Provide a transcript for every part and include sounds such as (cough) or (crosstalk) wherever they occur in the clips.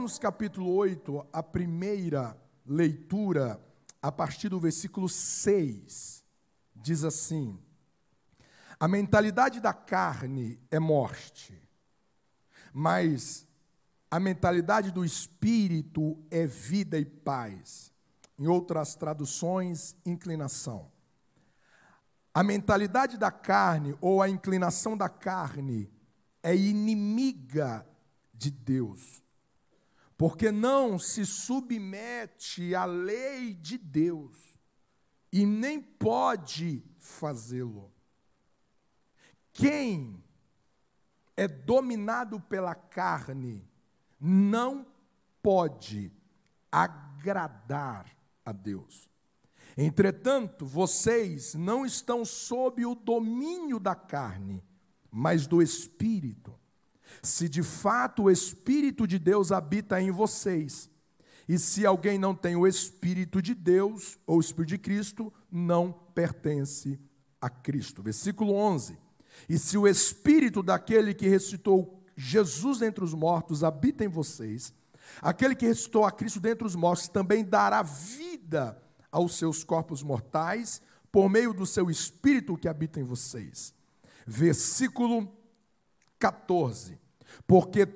Romanos capítulo 8, a primeira leitura, a partir do versículo 6, diz assim: A mentalidade da carne é morte, mas a mentalidade do espírito é vida e paz. Em outras traduções, inclinação. A mentalidade da carne ou a inclinação da carne é inimiga de Deus porque não se submete à lei de Deus e nem pode fazê-lo. Quem é dominado pela carne não pode agradar a Deus. Entretanto, vocês não estão sob o domínio da carne, mas do Espírito se de fato o Espírito de Deus habita em vocês. E se alguém não tem o Espírito de Deus, ou o Espírito de Cristo, não pertence a Cristo. Versículo 11. E se o Espírito daquele que ressuscitou Jesus entre os mortos habita em vocês, aquele que ressuscitou a Cristo dentre os mortos também dará vida aos seus corpos mortais por meio do seu Espírito que habita em vocês. Versículo 14 porque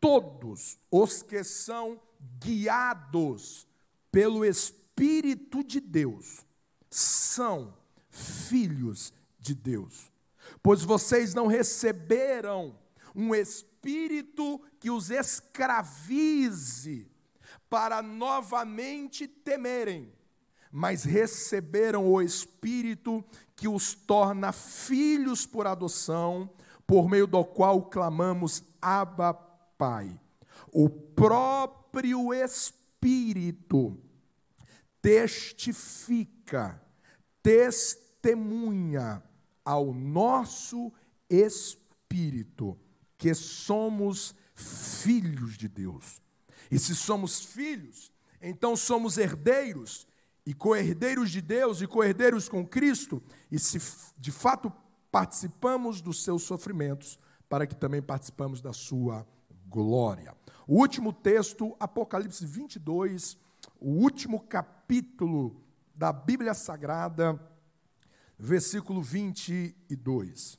todos os que são guiados pelo Espírito de Deus são filhos de Deus. Pois vocês não receberam um espírito que os escravize para novamente temerem, mas receberam o espírito que os torna filhos por adoção por meio do qual clamamos Abba Pai. O próprio Espírito testifica, testemunha ao nosso espírito que somos filhos de Deus. E se somos filhos, então somos herdeiros e co-herdeiros de Deus e co-herdeiros com Cristo, e se de fato participamos dos seus sofrimentos, para que também participamos da sua glória. O último texto, Apocalipse 22, o último capítulo da Bíblia Sagrada, versículo 22.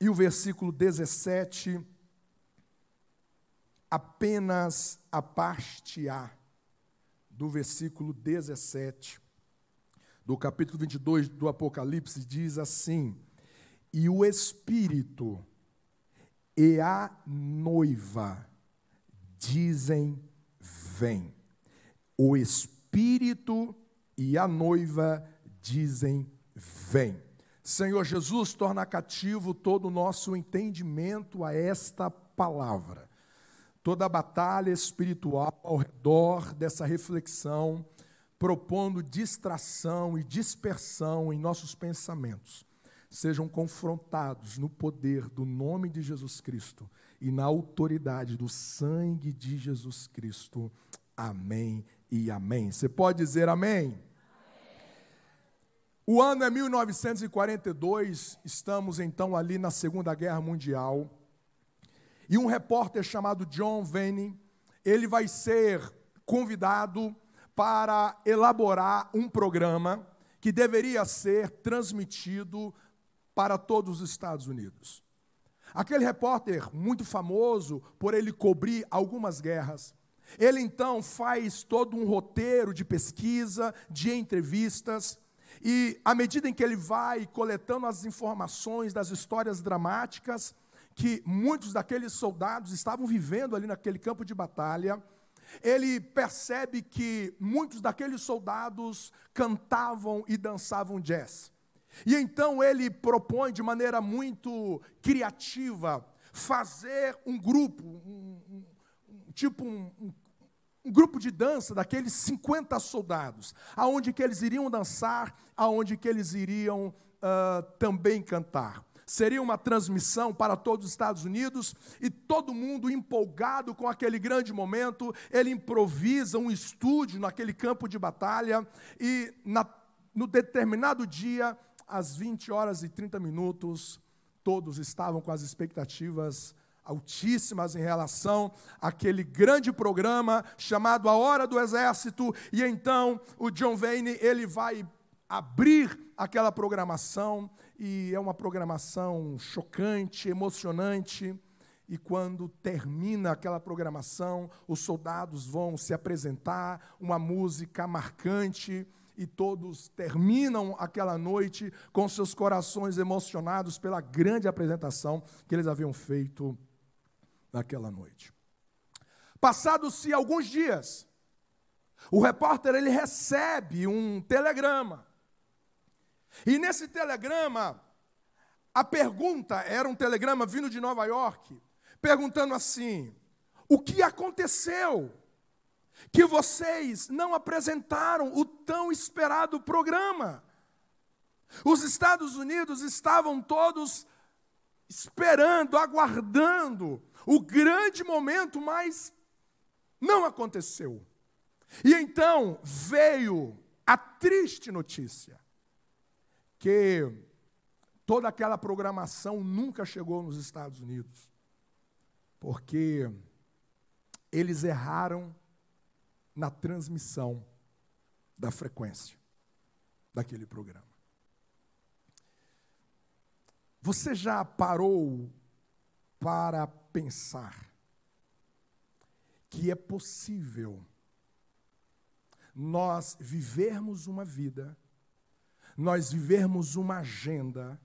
E o versículo 17, apenas a parte A do versículo 17 do capítulo 22 do Apocalipse, diz assim: E o Espírito e a noiva dizem: Vem. O Espírito e a noiva dizem: Vem. Senhor Jesus, torna cativo todo o nosso entendimento a esta palavra. Toda a batalha espiritual ao redor dessa reflexão propondo distração e dispersão em nossos pensamentos, sejam confrontados no poder do nome de Jesus Cristo e na autoridade do sangue de Jesus Cristo. Amém e amém. Você pode dizer amém? O ano é 1942, estamos então ali na Segunda Guerra Mundial. E um repórter chamado John Venning, ele vai ser convidado para elaborar um programa que deveria ser transmitido para todos os Estados Unidos. Aquele repórter muito famoso por ele cobrir algumas guerras, ele então faz todo um roteiro de pesquisa, de entrevistas, e à medida em que ele vai coletando as informações das histórias dramáticas que muitos daqueles soldados estavam vivendo ali naquele campo de batalha, ele percebe que muitos daqueles soldados cantavam e dançavam jazz. E então ele propõe de maneira muito criativa fazer um grupo, um, um, tipo um, um, grupo de dança daqueles 50 soldados, aonde que eles iriam dançar, aonde que eles iriam uh, também cantar. Seria uma transmissão para todos os Estados Unidos e todo mundo empolgado com aquele grande momento. Ele improvisa um estúdio naquele campo de batalha e na, no determinado dia, às 20 horas e 30 minutos, todos estavam com as expectativas altíssimas em relação àquele grande programa chamado A Hora do Exército, e então o John Wayne, ele vai abrir aquela programação e é uma programação chocante, emocionante. E quando termina aquela programação, os soldados vão se apresentar, uma música marcante, e todos terminam aquela noite com seus corações emocionados pela grande apresentação que eles haviam feito naquela noite. Passados-se alguns dias, o repórter ele recebe um telegrama. E nesse telegrama, a pergunta era um telegrama vindo de Nova York, perguntando assim: o que aconteceu? Que vocês não apresentaram o tão esperado programa. Os Estados Unidos estavam todos esperando, aguardando o grande momento, mas não aconteceu. E então veio a triste notícia que toda aquela programação nunca chegou nos Estados Unidos, porque eles erraram na transmissão da frequência daquele programa. Você já parou para pensar que é possível nós vivermos uma vida, nós vivermos uma agenda,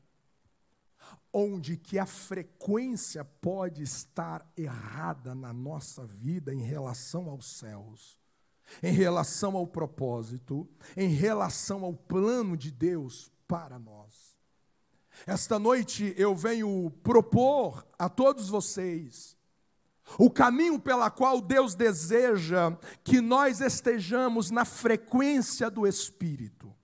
onde que a frequência pode estar errada na nossa vida em relação aos céus, em relação ao propósito, em relação ao plano de Deus para nós. Esta noite eu venho propor a todos vocês o caminho pela qual Deus deseja que nós estejamos na frequência do Espírito.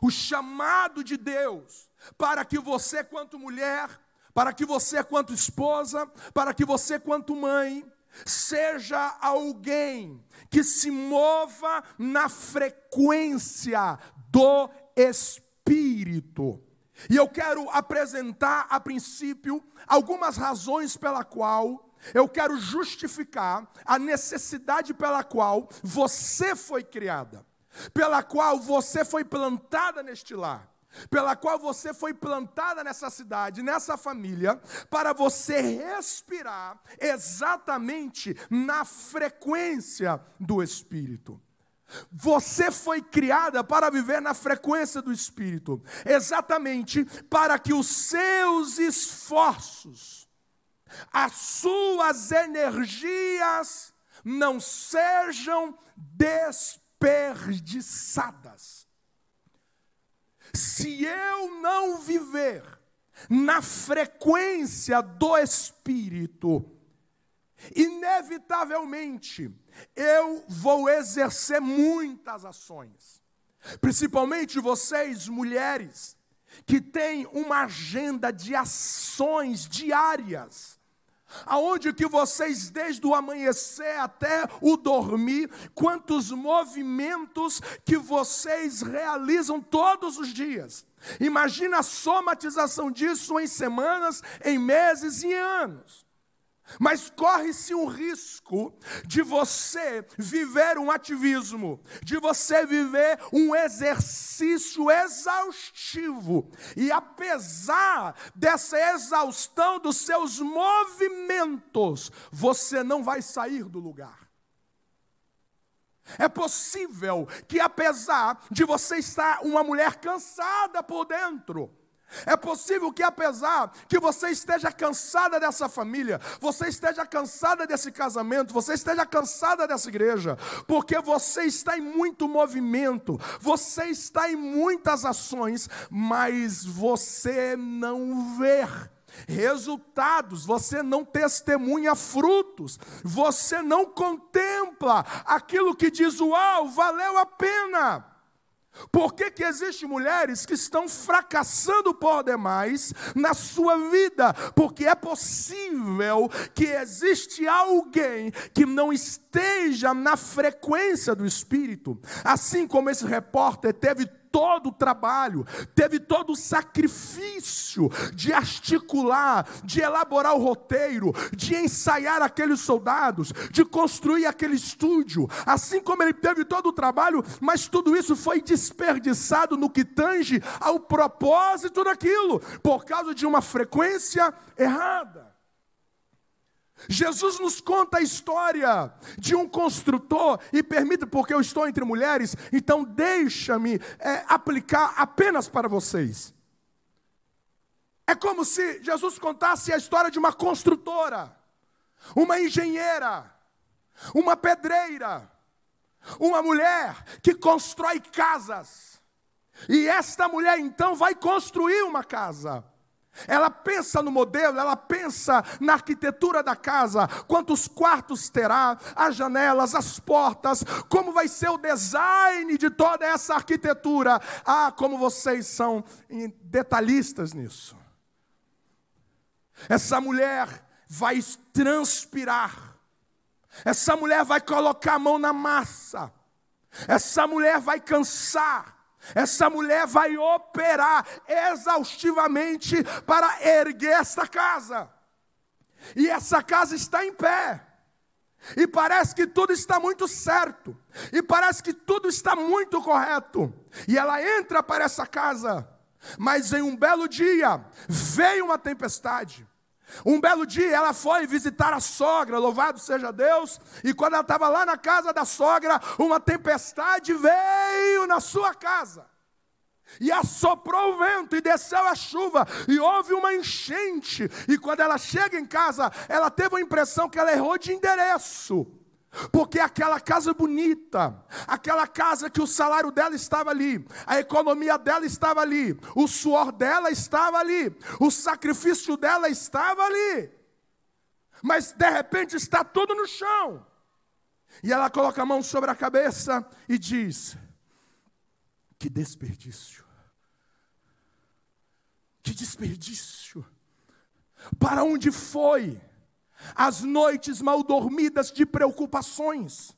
O chamado de Deus para que você, quanto mulher, para que você, quanto esposa, para que você, quanto mãe, seja alguém que se mova na frequência do Espírito. E eu quero apresentar a princípio algumas razões pela qual eu quero justificar a necessidade pela qual você foi criada, pela qual você foi plantada neste lar pela qual você foi plantada nessa cidade, nessa família, para você respirar exatamente na frequência do Espírito. Você foi criada para viver na frequência do Espírito, exatamente para que os seus esforços, as suas energias não sejam desperdiçadas. Se eu não viver na frequência do Espírito, inevitavelmente eu vou exercer muitas ações, principalmente vocês, mulheres, que têm uma agenda de ações diárias aonde que vocês desde o amanhecer até o dormir, quantos movimentos que vocês realizam todos os dias. Imagina a somatização disso em semanas, em meses e anos. Mas corre-se um risco de você viver um ativismo, de você viver um exercício exaustivo, e apesar dessa exaustão dos seus movimentos, você não vai sair do lugar. É possível que, apesar de você estar uma mulher cansada por dentro, é possível que, apesar que você esteja cansada dessa família, você esteja cansada desse casamento, você esteja cansada dessa igreja, porque você está em muito movimento, você está em muitas ações, mas você não vê resultados, você não testemunha frutos, você não contempla aquilo que diz: Uau, valeu a pena. Por que, que existem mulheres que estão fracassando por demais na sua vida? Porque é possível que existe alguém que não esteja na frequência do Espírito. Assim como esse repórter teve todo o trabalho, teve todo o sacrifício de articular, de elaborar o roteiro, de ensaiar aqueles soldados, de construir aquele estúdio, assim como ele teve todo o trabalho, mas tudo isso foi desperdiçado no que tange ao propósito daquilo, por causa de uma frequência errada. Jesus nos conta a história de um construtor, e permita, porque eu estou entre mulheres, então deixa-me é, aplicar apenas para vocês. É como se Jesus contasse a história de uma construtora, uma engenheira, uma pedreira, uma mulher que constrói casas. E esta mulher então vai construir uma casa. Ela pensa no modelo, ela pensa na arquitetura da casa, quantos quartos terá, as janelas, as portas, como vai ser o design de toda essa arquitetura. Ah, como vocês são detalhistas nisso. Essa mulher vai transpirar, essa mulher vai colocar a mão na massa, essa mulher vai cansar, essa mulher vai operar exaustivamente para erguer esta casa. E essa casa está em pé. E parece que tudo está muito certo. E parece que tudo está muito correto. E ela entra para essa casa. Mas em um belo dia veio uma tempestade. Um belo dia ela foi visitar a sogra, louvado seja Deus, e quando ela estava lá na casa da sogra, uma tempestade veio na sua casa. E assoprou o vento e desceu a chuva, e houve uma enchente. E quando ela chega em casa, ela teve a impressão que ela errou de endereço. Porque aquela casa bonita, aquela casa que o salário dela estava ali, a economia dela estava ali, o suor dela estava ali, o sacrifício dela estava ali. Mas de repente está tudo no chão. E ela coloca a mão sobre a cabeça e diz: Que desperdício. Que desperdício. Para onde foi? As noites mal dormidas de preocupações,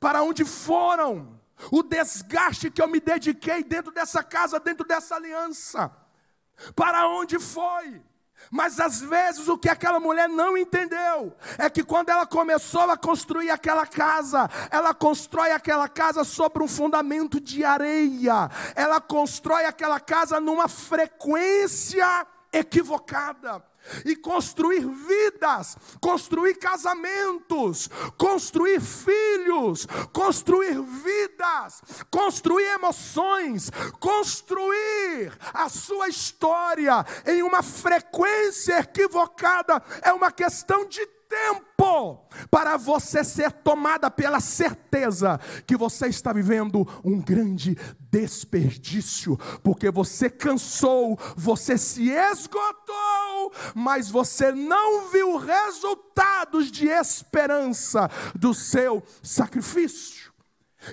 para onde foram o desgaste que eu me dediquei dentro dessa casa, dentro dessa aliança, para onde foi? Mas às vezes o que aquela mulher não entendeu é que quando ela começou a construir aquela casa, ela constrói aquela casa sobre um fundamento de areia, ela constrói aquela casa numa frequência equivocada e construir vidas, construir casamentos, construir filhos, construir vidas, construir emoções, construir a sua história em uma frequência equivocada. É uma questão de tempo para você ser tomada pela certeza que você está vivendo um grande desperdício, porque você cansou, você se esgotou, mas você não viu resultados de esperança do seu sacrifício.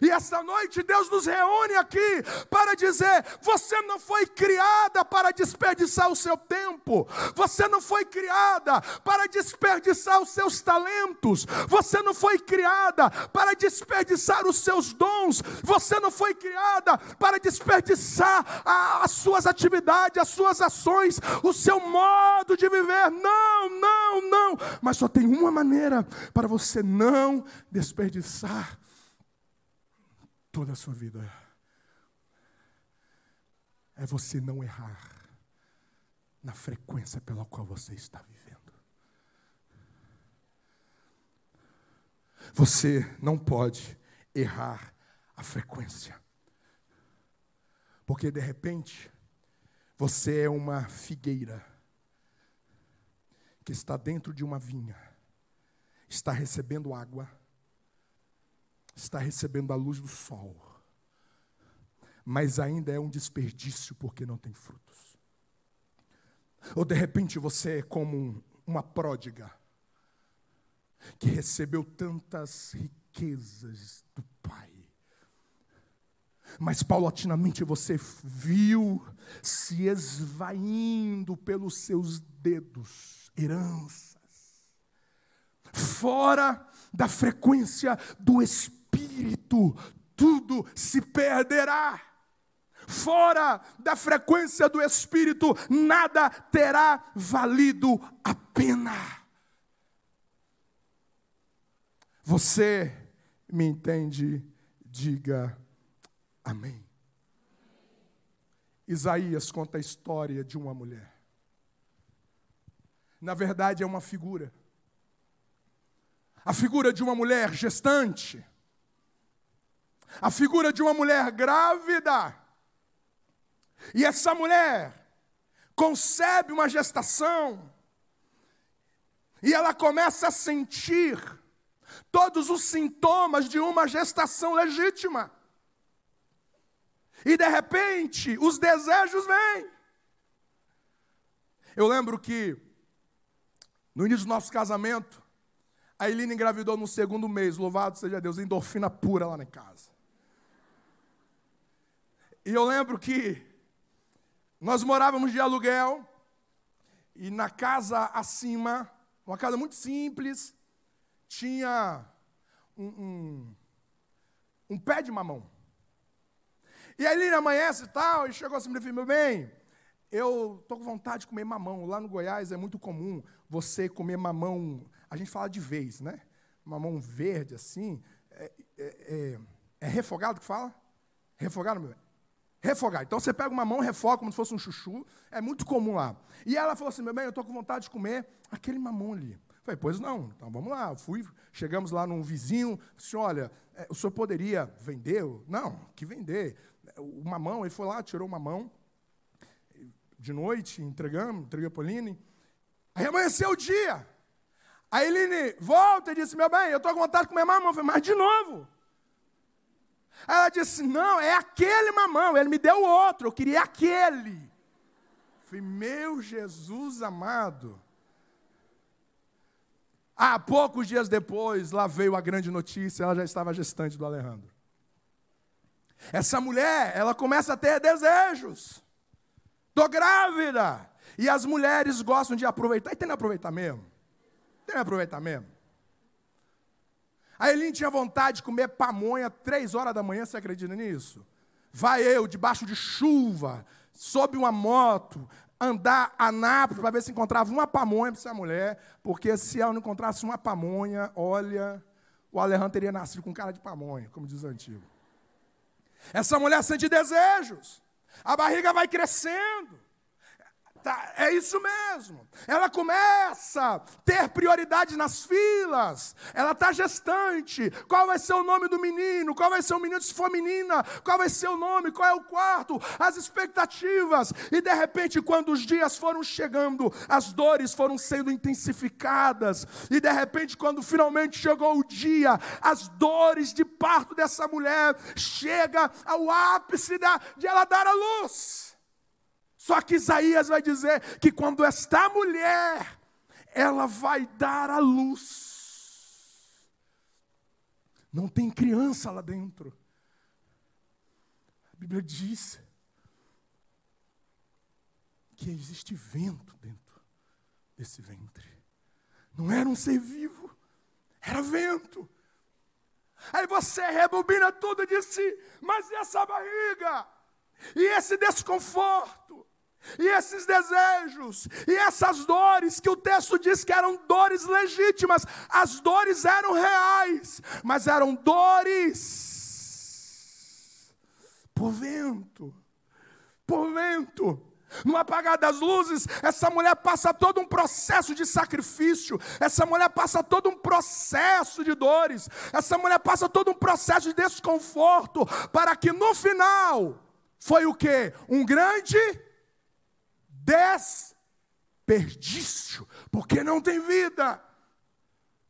E esta noite Deus nos reúne aqui para dizer: você não foi criada para desperdiçar o seu tempo, você não foi criada para desperdiçar os seus talentos, você não foi criada para desperdiçar os seus dons, você não foi criada para desperdiçar a, as suas atividades, as suas ações, o seu modo de viver. Não, não, não. Mas só tem uma maneira para você não desperdiçar toda a sua vida é você não errar na frequência pela qual você está vivendo. Você não pode errar a frequência. Porque de repente você é uma figueira que está dentro de uma vinha, está recebendo água está recebendo a luz do sol, mas ainda é um desperdício porque não tem frutos. Ou de repente você é como uma pródiga que recebeu tantas riquezas do Pai, mas paulatinamente você viu se esvaindo pelos seus dedos heranças, fora da frequência do Espírito espírito, tudo se perderá. fora da frequência do Espírito, nada terá valido a pena. Você me entende? Diga amém. Isaías conta a história de uma mulher. Na verdade, é uma figura. A figura de uma mulher gestante. A figura de uma mulher grávida. E essa mulher concebe uma gestação. E ela começa a sentir todos os sintomas de uma gestação legítima. E de repente, os desejos vêm. Eu lembro que, no início do nosso casamento, a Eline engravidou no segundo mês, louvado seja Deus, endorfina pura lá na casa. E eu lembro que nós morávamos de aluguel, e na casa acima, uma casa muito simples, tinha um, um, um pé de mamão. E aí ele amanhece e tal, e chegou assim, meu filho, meu bem, eu estou com vontade de comer mamão. Lá no Goiás é muito comum você comer mamão, a gente fala de vez, né? Mamão verde, assim. É, é, é, é refogado que fala? Refogado, meu bem? Refogado. Então você pega uma mão, refoga como se fosse um chuchu. É muito comum lá. E ela falou assim: meu bem, eu estou com vontade de comer aquele mamão ali. Eu falei, pois não, então vamos lá. Eu fui, chegamos lá num vizinho, disse: olha, é, o senhor poderia vender? Não, que vender o mamão, ele foi lá, tirou uma mão, de noite, entregamos, entreguei a Pauline. Aí amanheceu o dia. A Eline volta e disse: Meu bem, eu estou com vontade de comer mamão. Eu falei, mas de novo. Ela disse: Não, é aquele mamão. Ele me deu outro, eu queria aquele. Falei, Meu Jesus amado. Há poucos dias depois, lá veio a grande notícia: ela já estava gestante do Alejandro. Essa mulher, ela começa a ter desejos. Estou grávida. E as mulheres gostam de aproveitar. E tem que aproveitar mesmo. Tem que aproveitar mesmo. A Eline tinha vontade de comer pamonha três horas da manhã, você acredita nisso? Vai eu, debaixo de chuva, sob uma moto, andar a Nápoles para ver se encontrava uma pamonha para essa mulher, porque se ela não encontrasse uma pamonha, olha, o Alejandro teria nascido com cara de pamonha, como diz o antigo. Essa mulher sente desejos. A barriga vai crescendo. Tá, é isso mesmo. Ela começa a ter prioridade nas filas. Ela está gestante. Qual vai ser o nome do menino? Qual vai ser o menino se for menina? Qual vai ser o nome? Qual é o quarto? As expectativas. E de repente, quando os dias foram chegando, as dores foram sendo intensificadas. E de repente, quando finalmente chegou o dia, as dores de parto dessa mulher chega ao ápice da, de ela dar a luz. Só que Isaías vai dizer que quando esta mulher, ela vai dar a luz. Não tem criança lá dentro. A Bíblia diz que existe vento dentro desse ventre. Não era um ser vivo, era vento. Aí você rebobina tudo e disse: Mas essa barriga? E esse desconforto? E esses desejos, e essas dores, que o texto diz que eram dores legítimas, as dores eram reais, mas eram dores por vento, por vento. No apagar das luzes, essa mulher passa todo um processo de sacrifício, essa mulher passa todo um processo de dores, essa mulher passa todo um processo de desconforto, para que no final, foi o que? Um grande desperdício, porque não tem vida.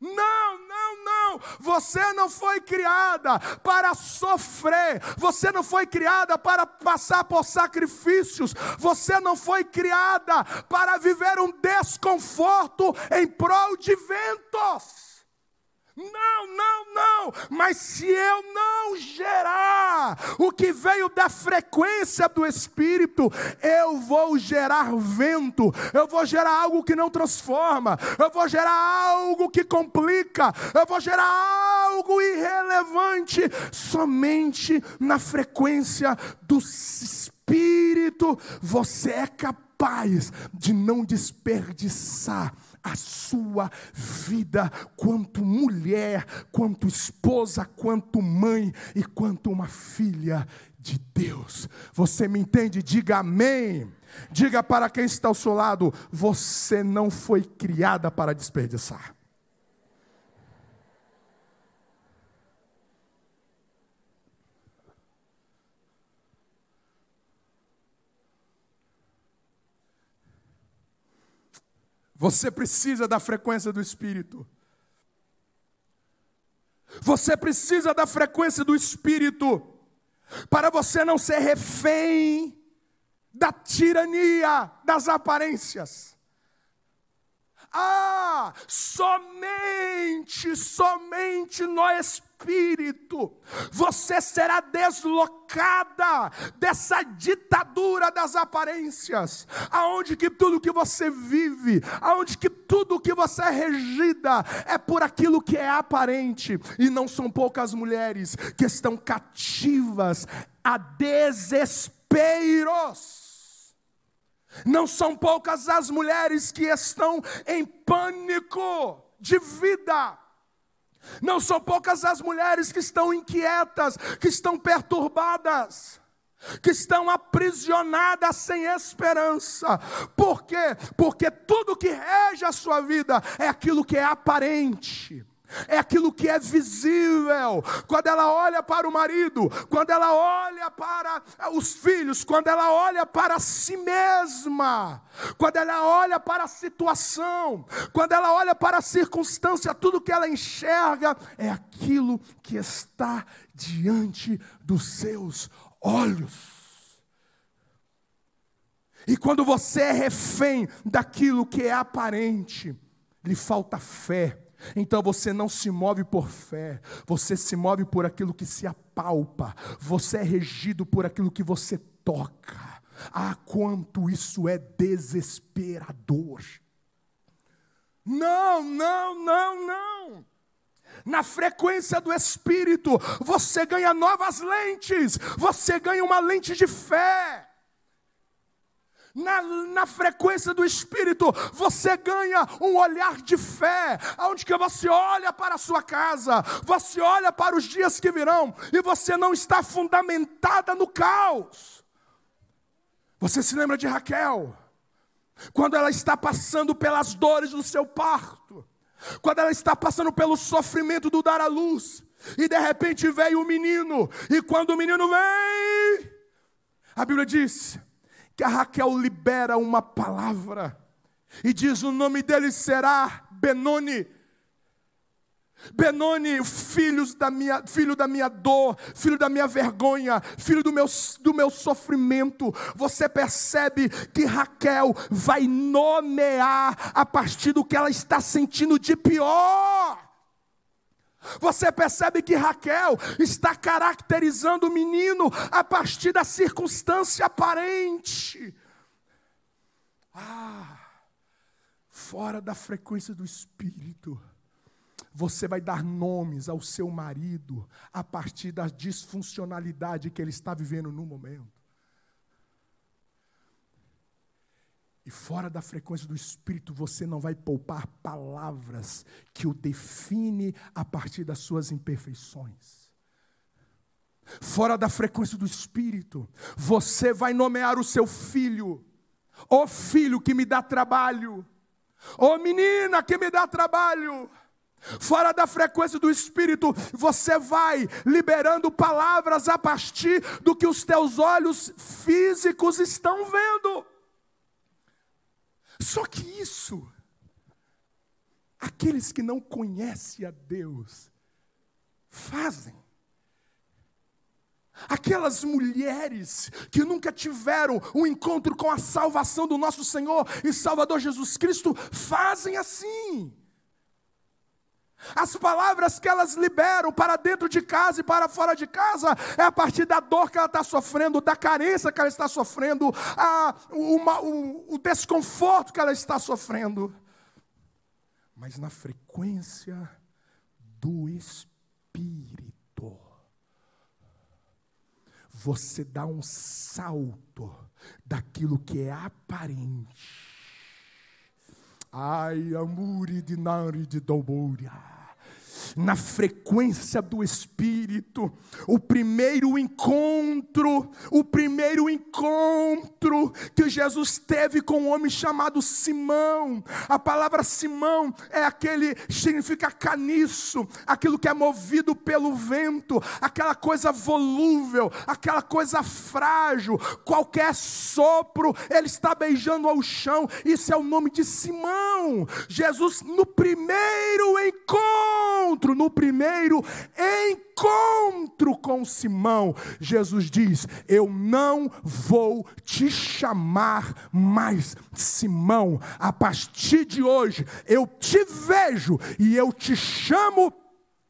Não, não, não. Você não foi criada para sofrer. Você não foi criada para passar por sacrifícios. Você não foi criada para viver um desconforto em prol de ventos. Não, não, não. Mas se eu não gerar o que veio da frequência do Espírito, eu vou gerar vento, eu vou gerar algo que não transforma, eu vou gerar algo que complica, eu vou gerar algo irrelevante, somente na frequência do Espírito. Você é capaz de não desperdiçar a sua vida, quanto mulher, quanto esposa, quanto mãe e quanto uma filha de Deus. Você me entende? Diga amém. Diga para quem está ao seu lado: você não foi criada para desperdiçar. Você precisa da frequência do Espírito. Você precisa da frequência do Espírito para você não ser refém da tirania das aparências. Ah, somente, somente no Espírito. Você será deslocada dessa ditadura das aparências, aonde que tudo que você vive, aonde que tudo que você é regida é por aquilo que é aparente, e não são poucas mulheres que estão cativas a desesperos. Não são poucas as mulheres que estão em pânico de vida. Não são poucas as mulheres que estão inquietas, que estão perturbadas, que estão aprisionadas sem esperança. Por quê? Porque tudo que rege a sua vida é aquilo que é aparente é aquilo que é visível. Quando ela olha para o marido, quando ela olha para os filhos, quando ela olha para si mesma, quando ela olha para a situação, quando ela olha para a circunstância, tudo que ela enxerga é aquilo que está diante dos seus olhos. E quando você é refém daquilo que é aparente, lhe falta fé então você não se move por fé, você se move por aquilo que se apalpa, você é regido por aquilo que você toca. Ah, quanto isso é desesperador. Não, não, não, não. Na frequência do Espírito, você ganha novas lentes, você ganha uma lente de fé na, na frequência do Espírito, você ganha um olhar de fé, onde que você olha para a sua casa, você olha para os dias que virão, e você não está fundamentada no caos. Você se lembra de Raquel, quando ela está passando pelas dores do seu parto, quando ela está passando pelo sofrimento do dar à luz, e de repente veio o menino, e quando o menino vem, a Bíblia diz que a Raquel libera uma palavra e diz: o nome dele será Benoni. Benoni, filhos da minha, filho da minha dor, filho da minha vergonha, filho do meu, do meu sofrimento. Você percebe que Raquel vai nomear a partir do que ela está sentindo de pior. Você percebe que Raquel está caracterizando o menino a partir da circunstância aparente. Ah, fora da frequência do espírito. Você vai dar nomes ao seu marido a partir da disfuncionalidade que ele está vivendo no momento. E fora da frequência do Espírito, você não vai poupar palavras que o define a partir das suas imperfeições. Fora da frequência do Espírito, você vai nomear o seu filho, o filho que me dá trabalho, ô menina que me dá trabalho. Fora da frequência do Espírito, você vai liberando palavras a partir do que os teus olhos físicos estão vendo. Só que isso, aqueles que não conhecem a Deus, fazem. Aquelas mulheres que nunca tiveram um encontro com a salvação do nosso Senhor e Salvador Jesus Cristo, fazem assim. As palavras que elas liberam para dentro de casa e para fora de casa é a partir da dor que ela está sofrendo, da carência que ela está sofrendo, a, uma, o, o desconforto que ela está sofrendo. Mas na frequência do Espírito. você dá um salto daquilo que é aparente. Ai, amore de nari de dobouria na frequência do Espírito. O primeiro encontro, o primeiro encontro que Jesus teve com um homem chamado Simão. A palavra Simão é aquele, significa caniço, aquilo que é movido pelo vento, aquela coisa volúvel, aquela coisa frágil, qualquer sopro, ele está beijando ao chão. Isso é o nome de Simão. Jesus, no primeiro encontro, encontro, no primeiro encontro com Simão, Jesus diz: Eu não vou te chamar mais Simão, a partir de hoje eu te vejo e eu te chamo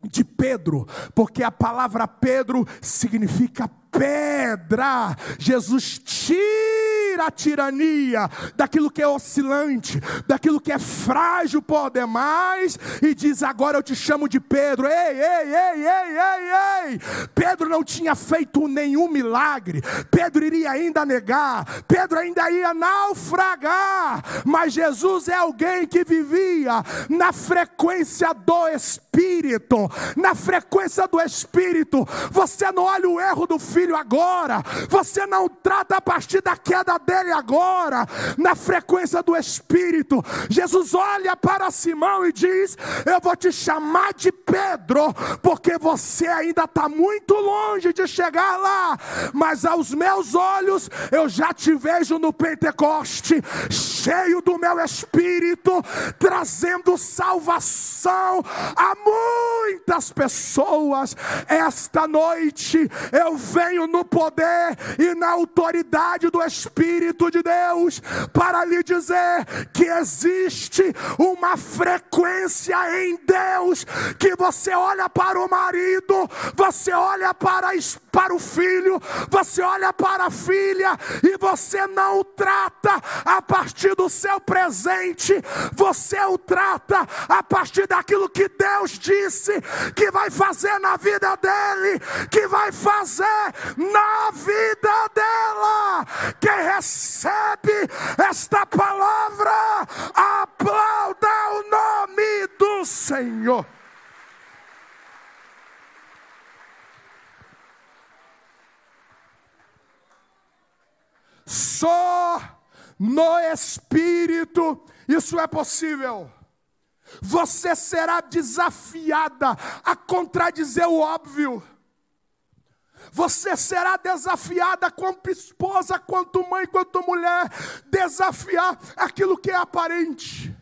de Pedro, porque a palavra Pedro significa pedra. Jesus tira a tirania daquilo que é oscilante, daquilo que é frágil por demais, e diz: Agora eu te chamo de Pedro. Ei, ei, ei, ei, ei, ei. Pedro não tinha feito nenhum milagre, Pedro iria ainda negar, Pedro ainda ia naufragar, mas Jesus é alguém que vivia na frequência do Espírito, na frequência do Espírito. Você não olha o erro do filho filho agora, você não trata a partir da queda dele agora, na frequência do Espírito. Jesus olha para Simão e diz: Eu vou te chamar de Pedro, porque você ainda está muito longe de chegar lá, mas aos meus olhos eu já te vejo no Pentecoste, cheio do meu Espírito, trazendo salvação a muitas pessoas. Esta noite eu venho venho no poder e na autoridade do Espírito de Deus para lhe dizer que existe uma frequência em Deus que você olha para o marido, você olha para, para o filho, você olha para a filha e você não o trata a partir do seu presente, você o trata a partir daquilo que Deus disse que vai fazer na vida dele, que vai fazer na vida dela. Quem recebe esta palavra, aplauda o nome do Senhor. Só no Espírito isso é possível. Você será desafiada a contradizer o óbvio. Você será desafiada, quanto esposa, quanto mãe, quanto mulher, desafiar aquilo que é aparente.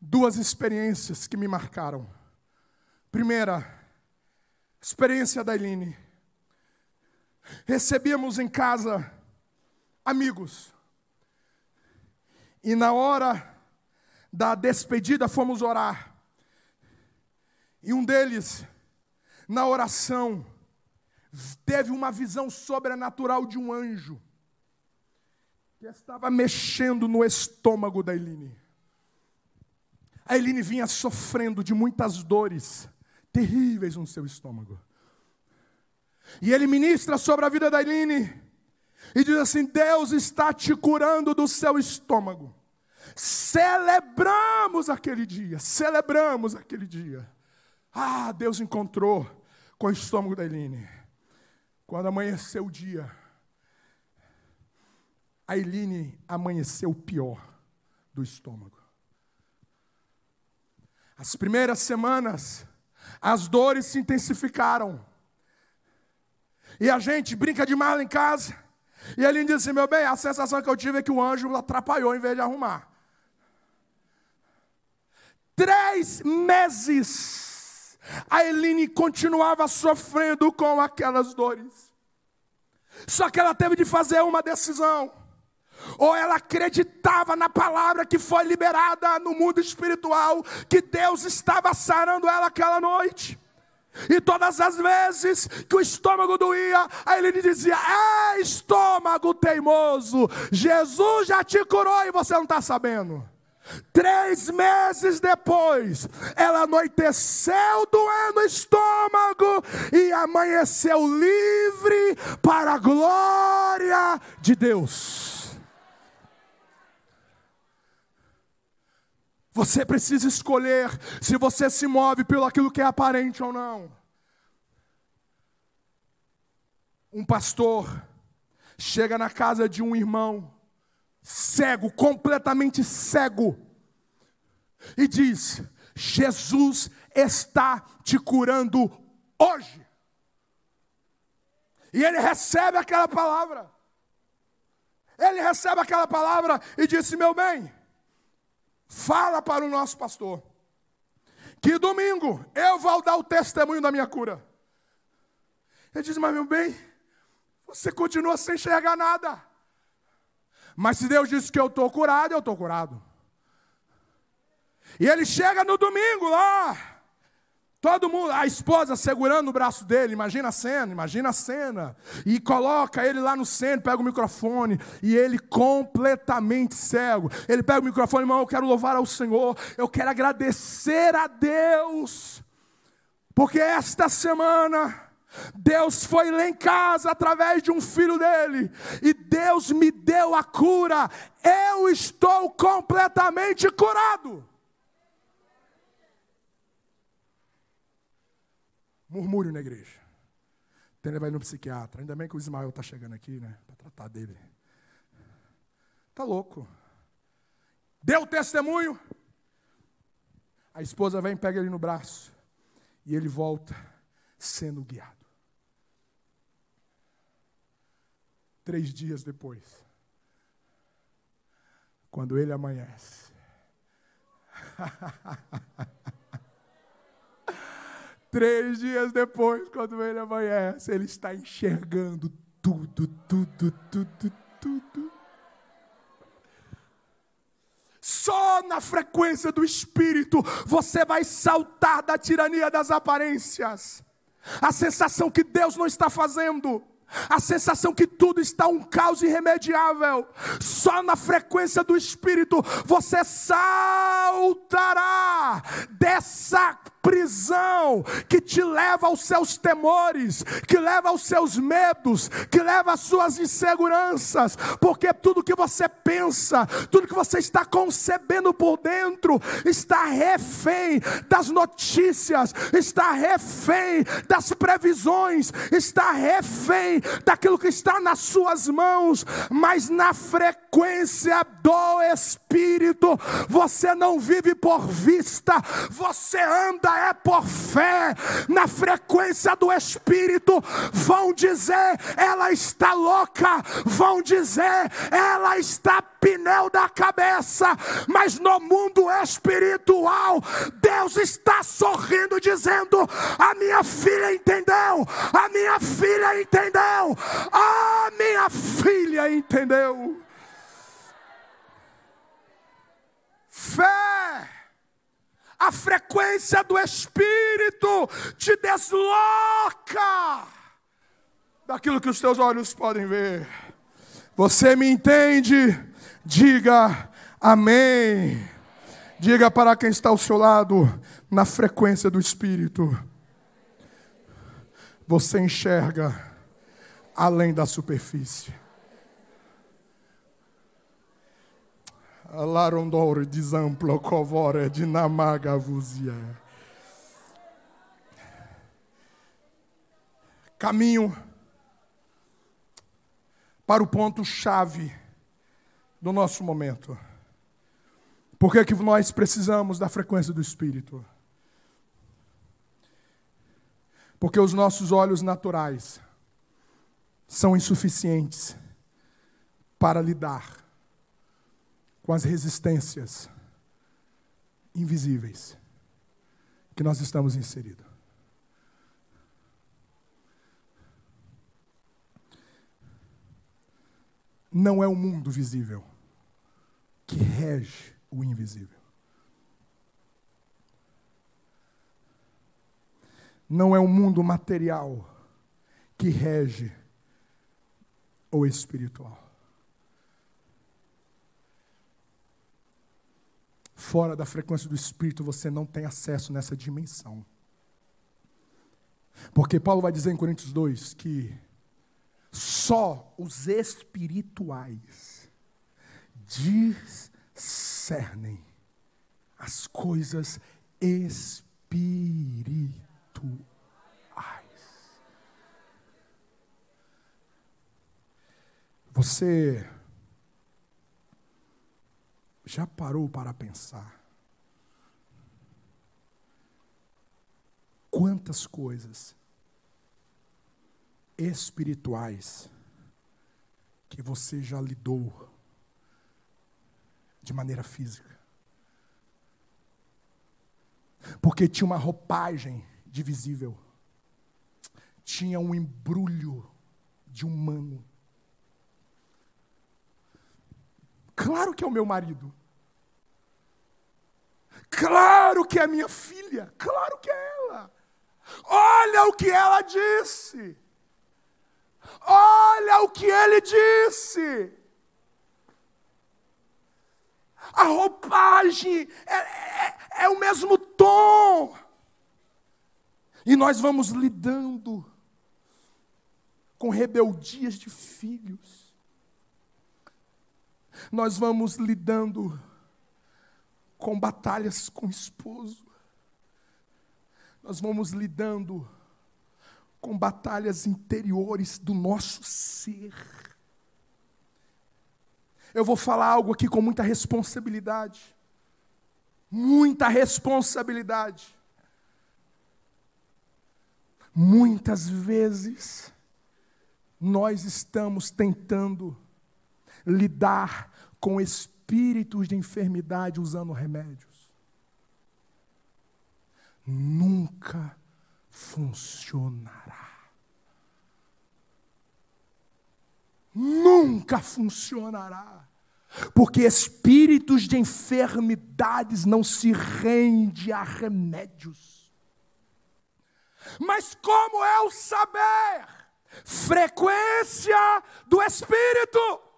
Duas experiências que me marcaram. Primeira, experiência da Eline. Recebíamos em casa amigos. E na hora da despedida fomos orar. E um deles na oração, teve uma visão sobrenatural de um anjo que estava mexendo no estômago da Eline. A Eline vinha sofrendo de muitas dores terríveis no seu estômago. E ele ministra sobre a vida da Eline e diz assim: Deus está te curando do seu estômago. Celebramos aquele dia, celebramos aquele dia. Ah, Deus encontrou com o estômago da Eline. Quando amanheceu o dia, a Eline amanheceu pior do estômago. As primeiras semanas, as dores se intensificaram. E a gente brinca de mala em casa. E a Eline disse: Meu bem, a sensação que eu tive é que o anjo atrapalhou em vez de arrumar. Três meses a Eline continuava sofrendo com aquelas dores. Só que ela teve de fazer uma decisão. Ou ela acreditava na palavra que foi liberada no mundo espiritual, que Deus estava sarando ela aquela noite. E todas as vezes que o estômago doía, a Eline dizia: É estômago teimoso, Jesus já te curou e você não está sabendo. Três meses depois, ela anoiteceu doendo o estômago e amanheceu livre para a glória de Deus. Você precisa escolher se você se move pelo aquilo que é aparente ou não. Um pastor chega na casa de um irmão cego, completamente cego, e diz: Jesus está te curando hoje. E ele recebe aquela palavra. Ele recebe aquela palavra e disse: Meu bem, fala para o nosso pastor que domingo eu vou dar o testemunho da minha cura. Ele diz: Mas meu bem, você continua sem enxergar nada. Mas se Deus disse que eu estou curado, eu estou curado. E ele chega no domingo lá. Todo mundo, a esposa segurando o braço dele, imagina a cena, imagina a cena. E coloca ele lá no centro, pega o microfone, e ele completamente cego. Ele pega o microfone, irmão, eu quero louvar ao Senhor, eu quero agradecer a Deus, porque esta semana Deus foi lá em casa através de um filho dele, e Deus me deu a cura, eu estou completamente curado. Murmúrio na igreja. Tem vai no psiquiatra. Ainda bem que o Ismael está chegando aqui, né? Para tratar dele. Tá louco. Deu testemunho. A esposa vem, pega ele no braço. E ele volta sendo guiado. Três dias depois, quando ele amanhece, (laughs) três dias depois, quando ele amanhece, ele está enxergando tudo, tudo, tudo, tudo. Só na frequência do Espírito você vai saltar da tirania das aparências. A sensação que Deus não está fazendo a sensação que tudo está um caos irremediável. Só na frequência do Espírito você saltará dessa prisão que te leva aos seus temores, que leva aos seus medos, que leva às suas inseguranças, porque tudo que você pensa, tudo que você está concebendo por dentro, está refém das notícias, está refém das previsões, está refém daquilo que está nas suas mãos, mas na frequência do Espírito, você não vive por vista, você anda é por fé, na frequência do Espírito. Vão dizer, ela está louca, vão dizer, ela está pneu da cabeça, mas no mundo espiritual, Deus está sorrindo, dizendo: A minha filha entendeu, a minha filha entendeu, a minha filha entendeu. Fé a frequência do Espírito te desloca daquilo que os teus olhos podem ver. Você me entende? Diga amém. Diga para quem está ao seu lado, na frequência do Espírito. Você enxerga além da superfície. Larondor disamplo covore dinamaga vuzia. Caminho para o ponto chave do nosso momento. Por que, que nós precisamos da frequência do Espírito? Porque os nossos olhos naturais são insuficientes para lidar com as resistências invisíveis que nós estamos inseridos. Não é o mundo visível que rege o invisível. Não é o mundo material que rege o espiritual. Fora da frequência do Espírito, você não tem acesso nessa dimensão. Porque Paulo vai dizer em Coríntios 2 que só os espirituais discernem as coisas espirituais. Você já parou para pensar quantas coisas espirituais que você já lidou de maneira física? Porque tinha uma roupagem divisível, tinha um embrulho de humano. Claro que é o meu marido. Claro que é minha filha, claro que é ela. Olha o que ela disse. Olha o que ele disse. A roupagem é, é, é o mesmo tom. E nós vamos lidando com rebeldias de filhos. Nós vamos lidando com batalhas com o esposo. Nós vamos lidando com batalhas interiores do nosso ser. Eu vou falar algo aqui com muita responsabilidade. Muita responsabilidade. Muitas vezes nós estamos tentando lidar com espíritos espíritos de enfermidade usando remédios. Nunca funcionará. Nunca funcionará. Porque espíritos de enfermidades não se rende a remédios. Mas como é o saber? Frequência do espírito.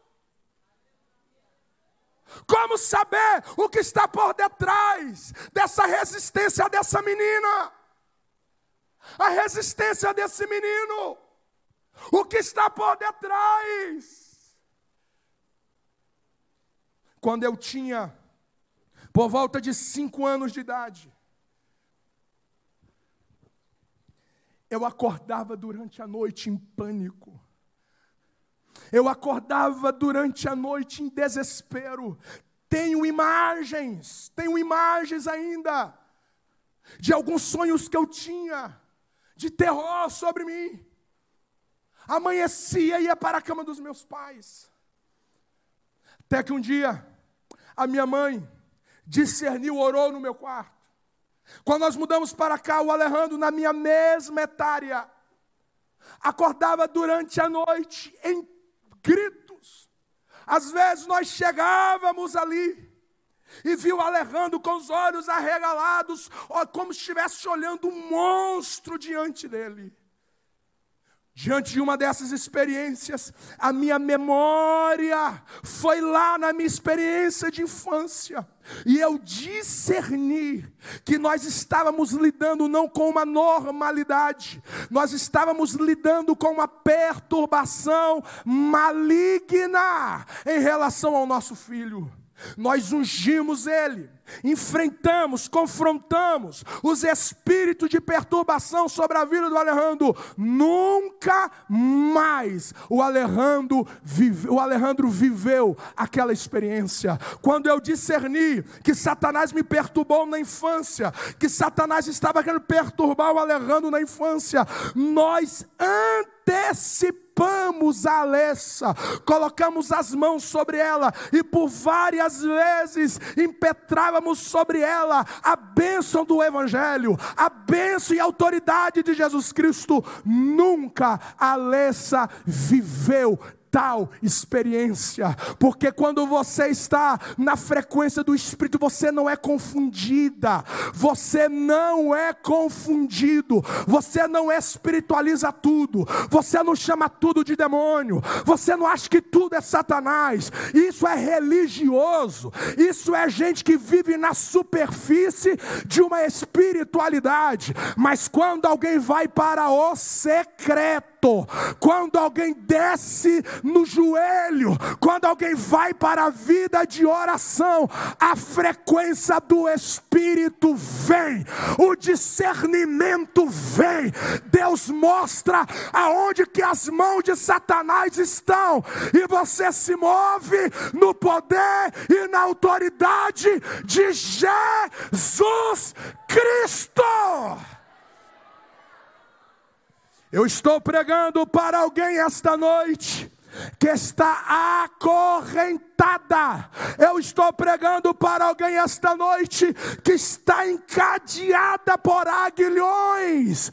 Como saber o que está por detrás dessa resistência dessa menina? A resistência desse menino. O que está por detrás? Quando eu tinha por volta de cinco anos de idade, eu acordava durante a noite em pânico. Eu acordava durante a noite em desespero. Tenho imagens, tenho imagens ainda de alguns sonhos que eu tinha, de terror sobre mim. Amanhecia e ia para a cama dos meus pais. Até que um dia, a minha mãe discerniu, orou no meu quarto. Quando nós mudamos para cá, o Alejandro, na minha mesma etária, acordava durante a noite em gritos. Às vezes nós chegávamos ali e viu Alejandro com os olhos arregalados, como se estivesse olhando um monstro diante dele. Diante de uma dessas experiências, a minha memória foi lá na minha experiência de infância, e eu discerni que nós estávamos lidando não com uma normalidade, nós estávamos lidando com uma perturbação maligna em relação ao nosso filho. Nós ungimos ele, enfrentamos, confrontamos os espíritos de perturbação sobre a vida do Alejandro. Nunca mais o Alejandro, vive, o Alejandro viveu aquela experiência. Quando eu discerni que Satanás me perturbou na infância, que Satanás estava querendo perturbar o Alejandro na infância, nós antecipamos limpamos a Alessa, colocamos as mãos sobre ela e por várias vezes impetrávamos sobre ela a bênção do Evangelho, a bênção e autoridade de Jesus Cristo. Nunca a Alessa viveu tal experiência, porque quando você está na frequência do Espírito, você não é confundida, você não é confundido, você não espiritualiza tudo, você não chama tudo de demônio, você não acha que tudo é Satanás, isso é religioso, isso é gente que vive na superfície de uma espiritualidade, mas quando alguém vai para o secreto, quando alguém desce no joelho, quando alguém vai para a vida de oração, a frequência do Espírito vem, o discernimento vem, Deus mostra aonde que as mãos de Satanás estão, e você se move no poder e na autoridade de Jesus Cristo. Eu estou pregando para alguém esta noite que está acorrentada. Eu estou pregando para alguém esta noite que está encadeada por aguilhões.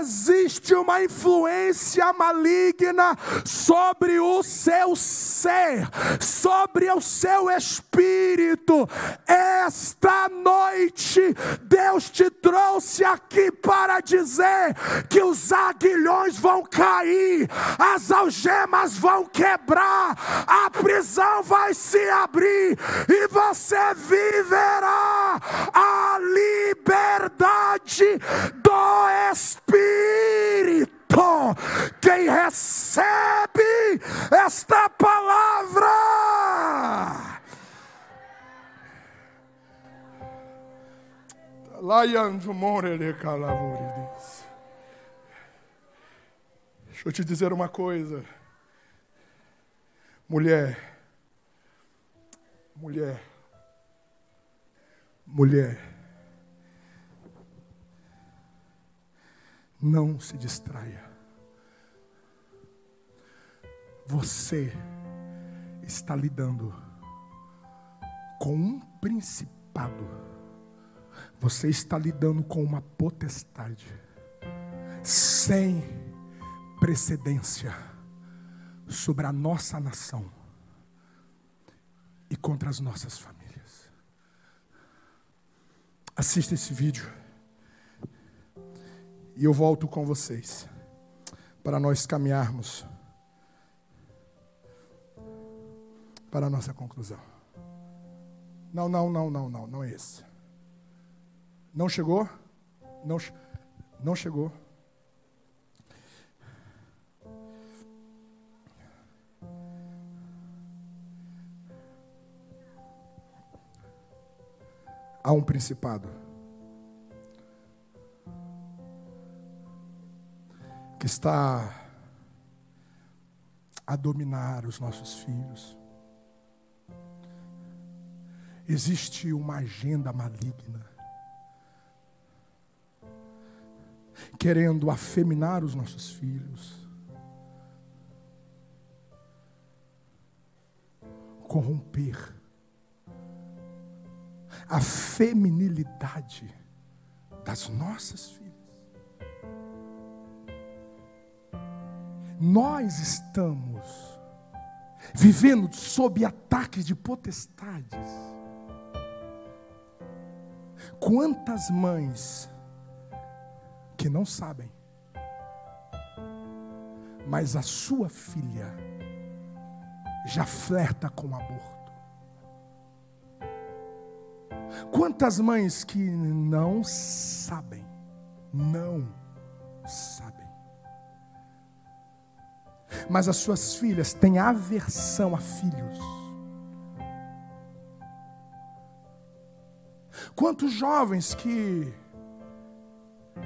Existe uma influência maligna sobre o seu ser, sobre o seu espírito. Esta noite, Deus te trouxe aqui para dizer que os aguilhões vão cair, as algemas vão quebrar, a prisão vai se abrir e você viverá a liberdade do Espírito. Quem recebe esta palavra, Deixa eu te dizer uma coisa. Mulher, mulher, mulher, não se distraia. Você está lidando com um principado, você está lidando com uma potestade. Sem precedência sobre a nossa nação e contra as nossas famílias. Assista esse vídeo e eu volto com vocês para nós caminharmos para a nossa conclusão. Não, não, não, não, não, não é esse. Não chegou? Não, não chegou. A um principado. Que está a dominar os nossos filhos. Existe uma agenda maligna. Querendo afeminar os nossos filhos, corromper a feminilidade das nossas filhas. Nós estamos vivendo sob ataques de potestades. Quantas mães que não sabem, mas a sua filha já flerta com aborto. Quantas mães que não sabem, não sabem. Mas as suas filhas têm aversão a filhos. Quantos jovens que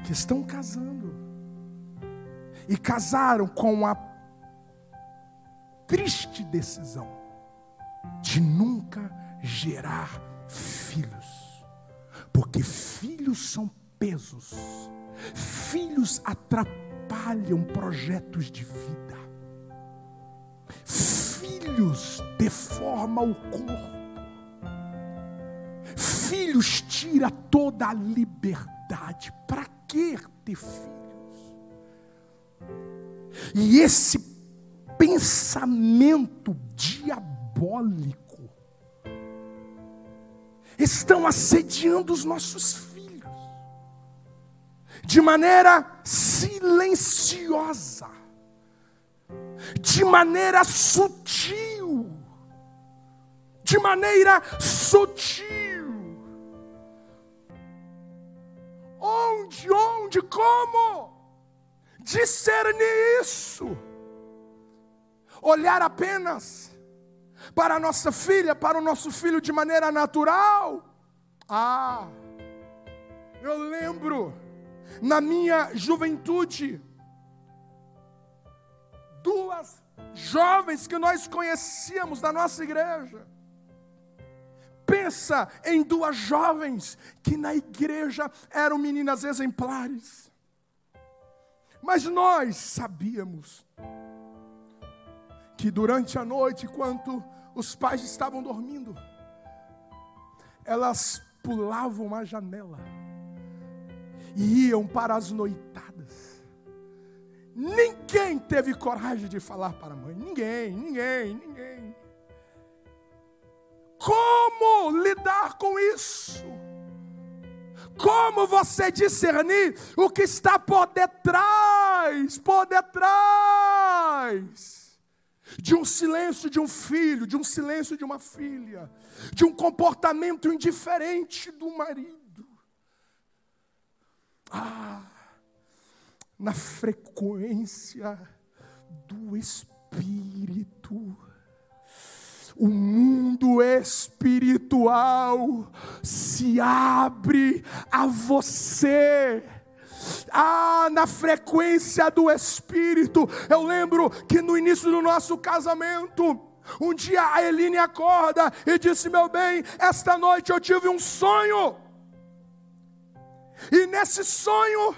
que estão casando e casaram com a triste decisão de nunca gerar filhos, porque filhos são pesos, filhos atrapalham projetos de vida, filhos deformam o corpo, filhos tira toda a liberdade. Para que ter filhos? E esse pensamento diabólico estão assediando os nossos filhos de maneira silenciosa, de maneira sutil, de maneira sutil. Onde, onde, como? Discernir isso olhar apenas para a nossa filha, para o nosso filho de maneira natural. Ah, eu lembro na minha juventude, duas jovens que nós conhecíamos da nossa igreja. Pensa em duas jovens que na igreja eram meninas exemplares. Mas nós sabíamos que durante a noite, enquanto os pais estavam dormindo, elas pulavam a janela e iam para as noitadas. Ninguém teve coragem de falar para a mãe, ninguém, ninguém, ninguém. Como lidar com isso? Como você discernir o que está por detrás, por detrás? De um silêncio de um filho, de um silêncio de uma filha, de um comportamento indiferente do marido. Ah, na frequência do Espírito. O mundo espiritual se abre a você ah, na frequência do Espírito. Eu lembro que no início do nosso casamento, um dia a Eline acorda e disse: Meu bem, esta noite eu tive um sonho. E nesse sonho,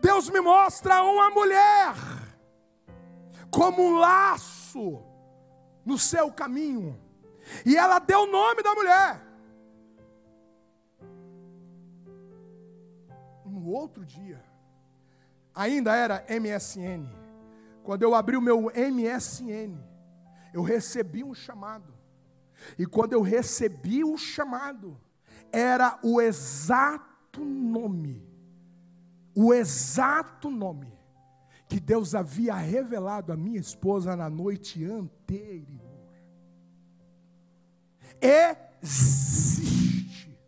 Deus me mostra uma mulher como um laço no seu caminho. E ela deu o nome da mulher. No outro dia, ainda era MSN. Quando eu abri o meu MSN, eu recebi um chamado. E quando eu recebi o chamado, era o exato nome, o exato nome que Deus havia revelado à minha esposa na noite anterior. Existe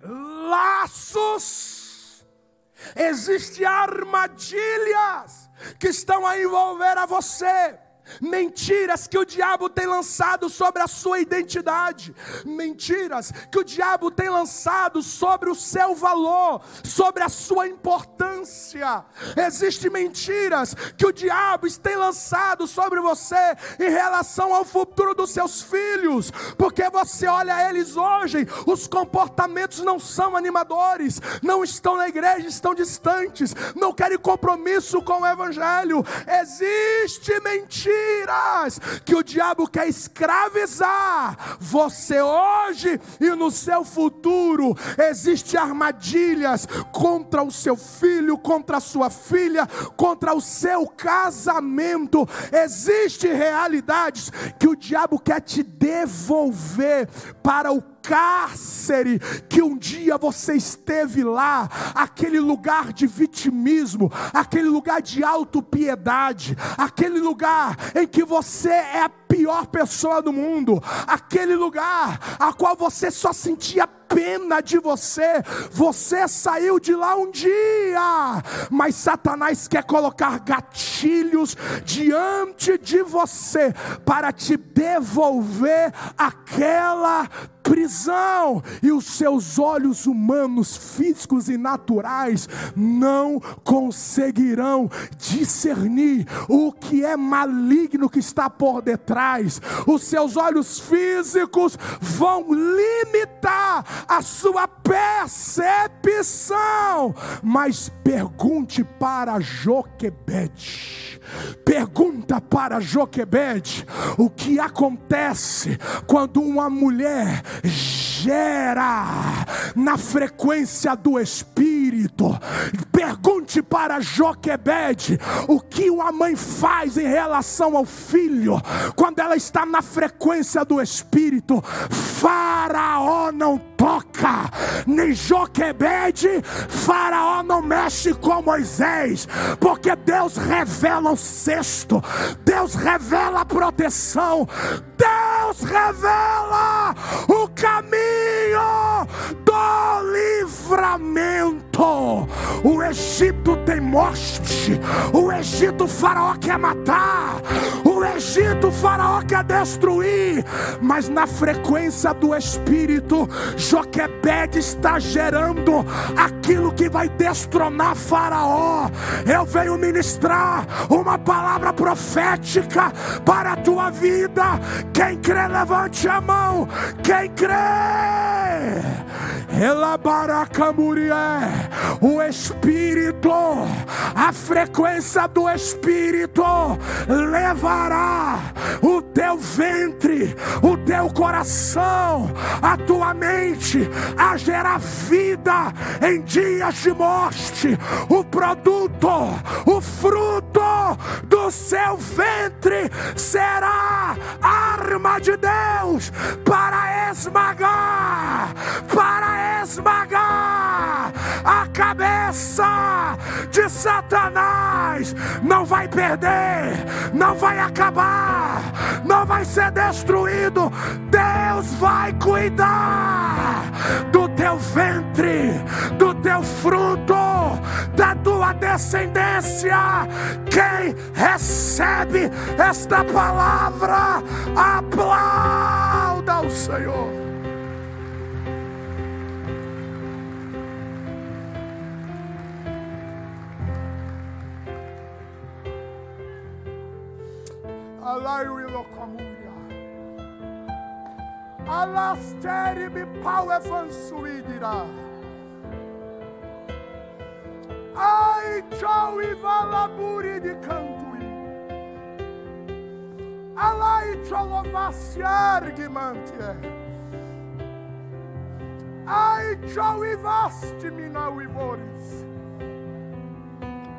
laços Existem armadilhas que estão a envolver a você mentiras que o diabo tem lançado sobre a sua identidade, mentiras que o diabo tem lançado sobre o seu valor, sobre a sua importância. Existem mentiras que o diabo tem lançado sobre você em relação ao futuro dos seus filhos, porque você olha eles hoje, os comportamentos não são animadores, não estão na igreja, estão distantes, não querem compromisso com o evangelho. Existe mentira mentiras que o diabo quer escravizar você hoje e no seu futuro. Existem armadilhas contra o seu filho, contra a sua filha, contra o seu casamento. Existem realidades que o diabo quer te devolver para o cárcere que um dia você esteve lá, aquele lugar de vitimismo, aquele lugar de autopiedade, aquele lugar em que você é a pior pessoa do mundo, aquele lugar a qual você só sentia pena de você. Você saiu de lá um dia, mas Satanás quer colocar gatilhos diante de você para te devolver aquela prisão, e os seus olhos humanos, físicos e naturais não conseguirão discernir o que é maligno que está por detrás. Os seus olhos físicos vão limitar a sua percepção. Mas pergunte para Joquebede. Pergunta para Joquebede o que acontece quando uma mulher gera na frequência do Espírito. Pergunte para Joquebede o que uma mãe faz em relação ao filho quando ela está na frequência do espírito. Faraó não toca, nem Joquebede, Faraó não mexe com Moisés, porque Deus revela o cesto, Deus revela a proteção, Deus revela o caminho do livramento. O Egito tem morte, o Egito, o Faraó quer matar, o Egito, o Faraó quer destruir, mas na frequência do Espírito, Joquebed está gerando aquilo que vai destronar Faraó. Eu venho ministrar uma palavra profética para a tua vida. Quem crê, levante a mão. Quem crê, Elabaracamurié, o Espírito, a frequência do Espírito levará o teu ventre, o teu coração, a tua mente a gerar vida em dias de morte. O produto, o fruto do seu ventre será arma de Deus para esmagar, cabeça de Satanás. Não vai perder, não vai acabar, não vai ser destruído. Deus vai cuidar do teu ventre, do teu fruto, da tua descendência. Quem recebe esta palavra, aplauda o Senhor. Alasteri mi pau evansuidira. Ai, tchau e valaburi de cantui. Alai tcholovaciargi mantie. Ai, tchau e vasti minau e boris.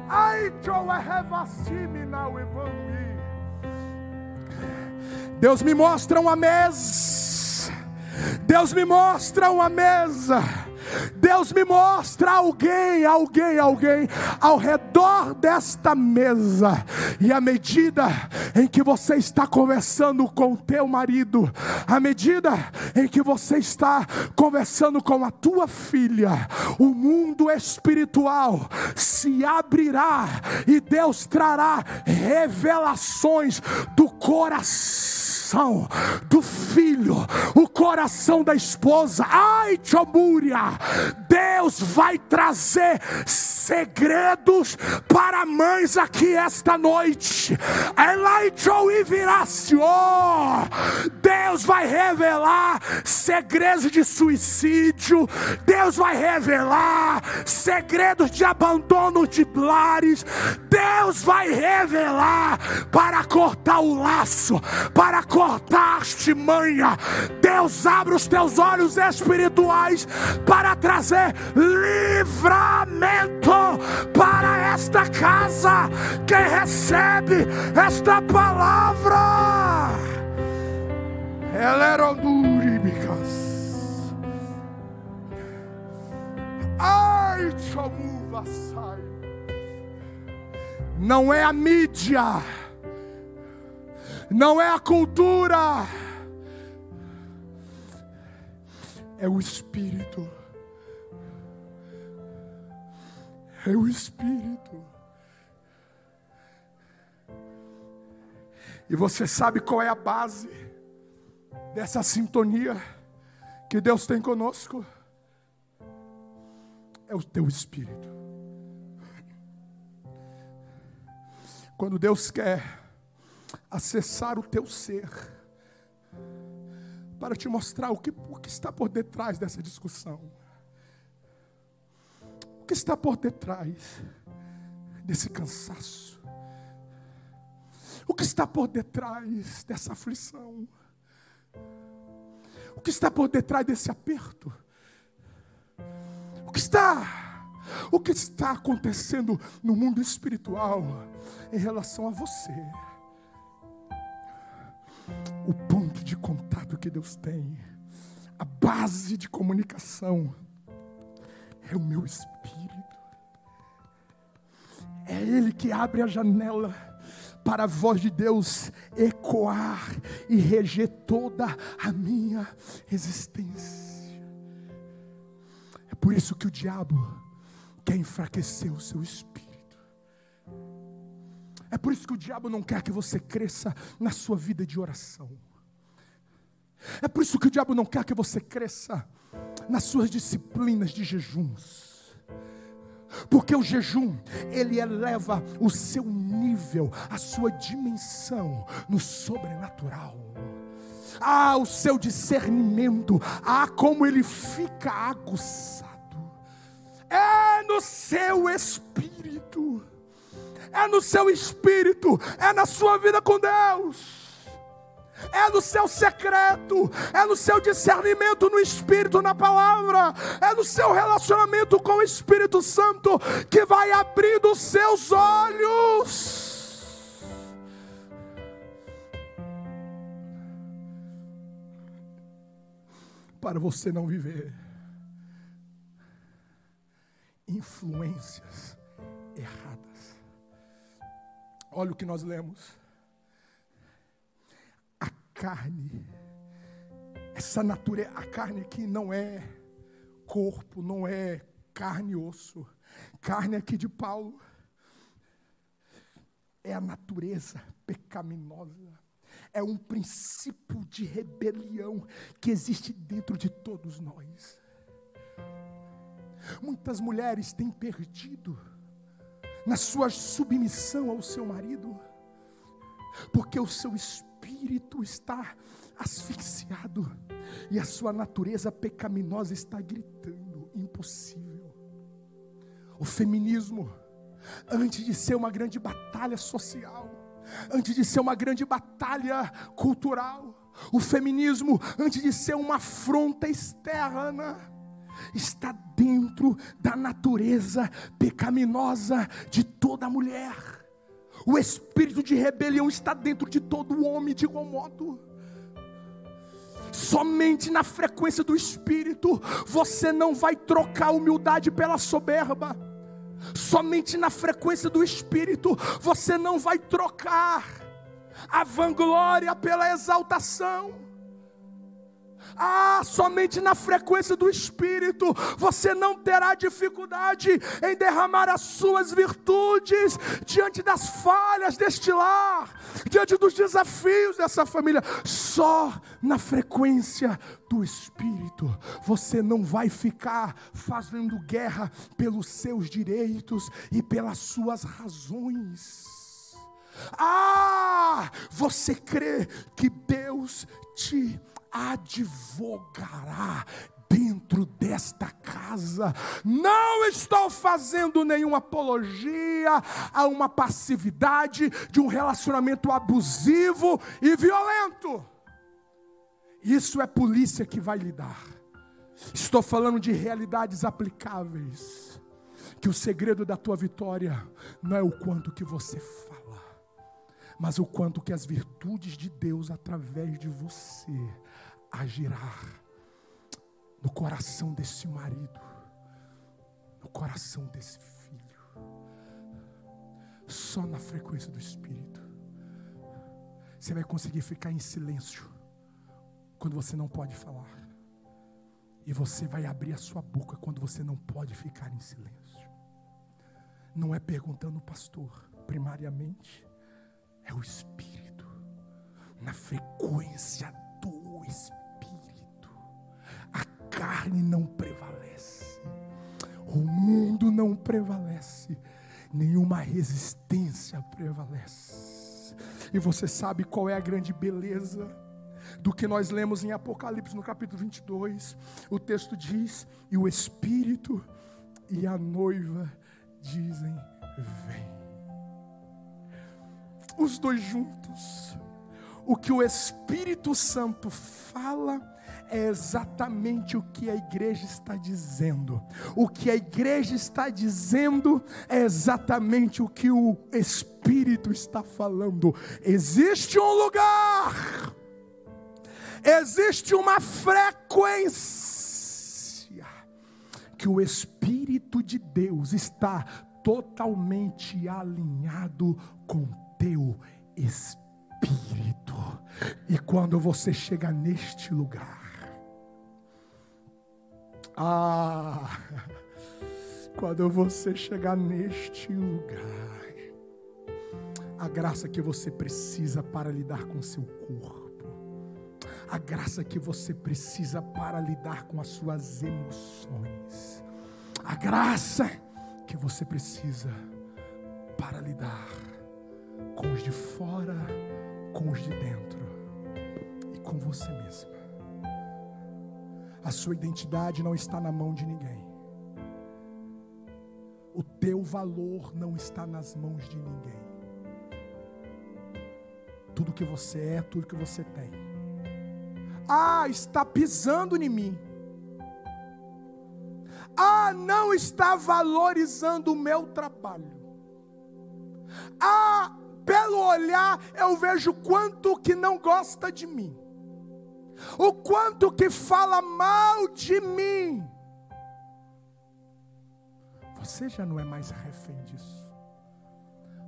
Ai, tchau e revassi minau e Deus me mostra uma mesa. Deus me mostra uma mesa. Deus me mostra alguém, alguém, alguém ao redor desta mesa. E à medida em que você está conversando com teu marido, à medida em que você está conversando com a tua filha, o mundo espiritual se abrirá e Deus trará revelações do coração do filho, o coração da esposa. Ai, Tchomúria, Deus vai trazer segredos para mães aqui esta noite. Deus vai revelar segredos de suicídio, Deus vai revelar segredos de abandono de lares, Deus vai revelar para cortar o laço, para cortar a manha. Deus abre os teus olhos espirituais para trazer livramento para esta casa. Quem recebe esta palavra, ela era ondúribicas. Ai, sai. Não é a mídia não é a cultura, é o Espírito. É o Espírito. E você sabe qual é a base dessa sintonia que Deus tem conosco? É o teu Espírito. Quando Deus quer acessar o teu ser, para te mostrar o que, o que está por detrás dessa discussão, o que está por detrás desse cansaço, o que está por detrás dessa aflição, o que está por detrás desse aperto, o que está o que está acontecendo no mundo espiritual em relação a você. O ponto de contato que Deus tem, a base de comunicação, é o meu espírito. É Ele que abre a janela para a voz de Deus ecoar e reger toda a minha existência. É por isso que o diabo quer enfraquecer o seu espírito. É por isso que o diabo não quer que você cresça na sua vida de oração. É por isso que o diabo não quer que você cresça nas suas disciplinas de jejuns. Porque o jejum, ele eleva o seu nível, a sua dimensão no sobrenatural. Ah, o seu discernimento, ah, como ele fica aguçado. É no seu espírito, é no seu espírito, é na sua vida com Deus é no seu secreto, é no seu discernimento no Espírito, na palavra, é no seu relacionamento com o Espírito Santo que vai abrindo os seus olhos. Para você não viver influências erradas. Olha o que nós lemos carne. Essa natureza, a carne aqui não é corpo, não é carne e osso. Carne aqui de Paulo é a natureza pecaminosa. É um princípio de rebelião que existe dentro de todos nós. Muitas mulheres têm perdido na sua submissão ao seu marido, porque o seu espírito espírito está asfixiado e a sua natureza pecaminosa está gritando: impossível. O feminismo, antes de ser uma grande batalha social, antes de ser uma grande batalha cultural, o feminismo, antes de ser uma afronta externa, está dentro da natureza pecaminosa de toda mulher. O espírito de rebelião está dentro de todo homem de igual modo. Somente na frequência do espírito você não vai trocar humildade pela soberba. Somente na frequência do espírito você não vai trocar a vanglória pela exaltação. Ah, somente na frequência do Espírito você não terá dificuldade em derramar as suas virtudes diante das falhas deste lar, diante dos desafios dessa família. Só na frequência do Espírito você não vai ficar fazendo guerra pelos seus direitos e pelas suas razões. Ah, você crê que Deus te advogará dentro desta casa. Não estou fazendo nenhuma apologia a uma passividade de um relacionamento abusivo e violento. Isso é polícia que vai lidar. Estou falando de realidades aplicáveis. Que o segredo da tua vitória não é o quanto que você fala, mas o quanto que as virtudes de Deus através de você agirá no coração desse marido, no coração desse filho, só na frequência do Espírito. Você vai conseguir ficar em silêncio quando você não pode falar, e você vai abrir a sua boca quando você não pode ficar em silêncio. Não é perguntando o pastor, primariamente, é o Espírito, na frequência do Espírito carne não prevalece, o mundo não prevalece, nenhuma resistência prevalece. E você sabe qual é a grande beleza do que nós lemos em Apocalipse no capítulo 22? O texto diz: E o Espírito e a noiva dizem: Vem. Os dois juntos. O que o Espírito Santo fala é exatamente o que a igreja está dizendo. O que a igreja está dizendo é exatamente o que o Espírito está falando. Existe um lugar, existe uma frequência que o Espírito de Deus está totalmente alinhado com teu espírito. E quando você chega neste lugar, ah, quando você chegar neste lugar, a graça que você precisa para lidar com seu corpo, a graça que você precisa para lidar com as suas emoções, a graça que você precisa para lidar com os de fora, com os de dentro e com você mesmo. A sua identidade não está na mão de ninguém. O teu valor não está nas mãos de ninguém. Tudo que você é, tudo que você tem. Ah, está pisando em mim. Ah, não está valorizando o meu trabalho. Ah, pelo olhar eu vejo quanto que não gosta de mim o quanto que fala mal de mim, você já não é mais refém disso,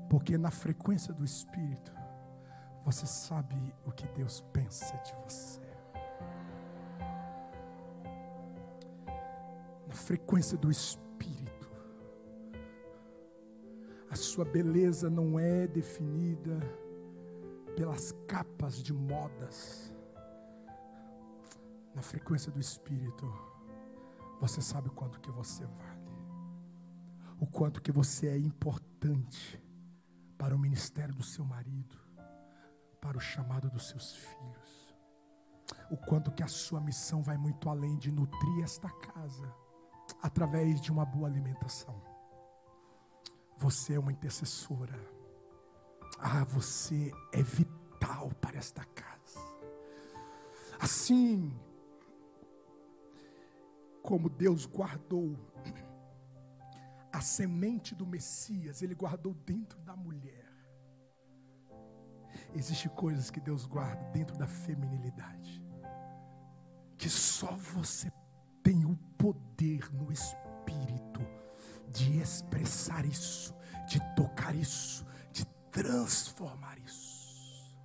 porque na frequência do Espírito, você sabe o que Deus pensa de você. Na frequência do Espírito, a sua beleza não é definida pelas capas de modas na frequência do Espírito, você sabe o quanto que você vale, o quanto que você é importante para o ministério do seu marido, para o chamado dos seus filhos, o quanto que a sua missão vai muito além de nutrir esta casa através de uma boa alimentação. Você é uma intercessora. Ah, você é vital para esta casa. Assim como Deus guardou a semente do Messias, Ele guardou dentro da mulher. Existem coisas que Deus guarda dentro da feminilidade, que só você tem o poder no espírito de expressar isso, de tocar isso, de transformar isso.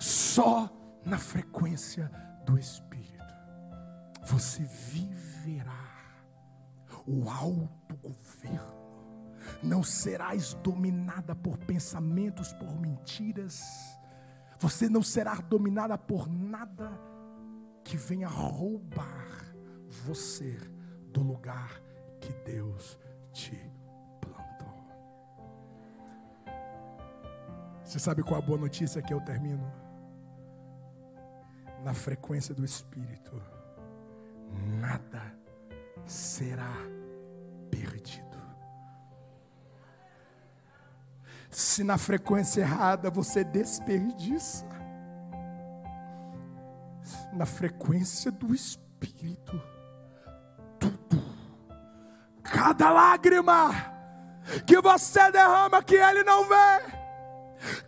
Só na frequência do espírito você viverá o alto governo. Não serás dominada por pensamentos, por mentiras. Você não será dominada por nada que venha roubar você do lugar que Deus te plantou. Você sabe qual a boa notícia que eu termino? Na frequência do Espírito nada será perdido. Se na frequência errada você desperdiça, na frequência do Espírito, tudo, cada lágrima que você derrama que Ele não vê,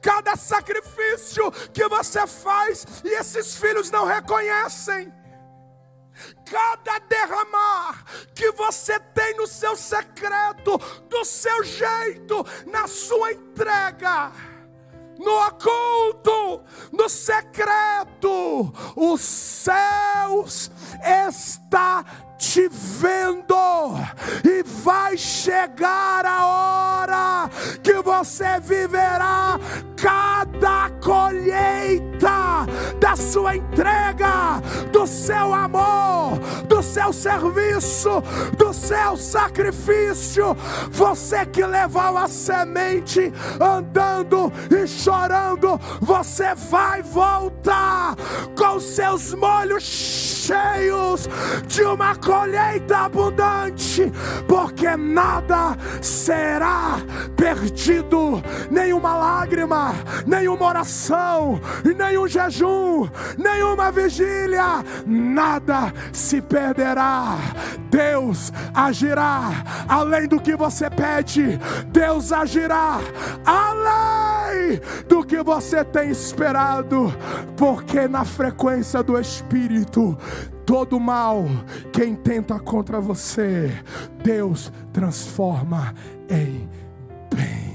cada sacrifício que você faz e esses filhos não reconhecem, cada derramar que você tem no seu secreto, do seu jeito, na sua entrega, no oculto, no secreto, os céus está te vendo, e vai chegar a hora que você viverá cada colheita da sua entrega, do seu amor, do seu serviço, do seu sacrifício. Você que levou a semente andando e chorando, você vai voltar com seus molhos cheios de uma colheita abundante, porque nada será perdido, nenhuma lágrima, nenhuma oração, nenhum jejum, nenhuma vigília, nada se perderá. Deus agirá além do que você pede, Deus agirá além do que você tem esperado, porque na frequência do Espírito, todo mal quem tenta contra você, Deus transforma em bem.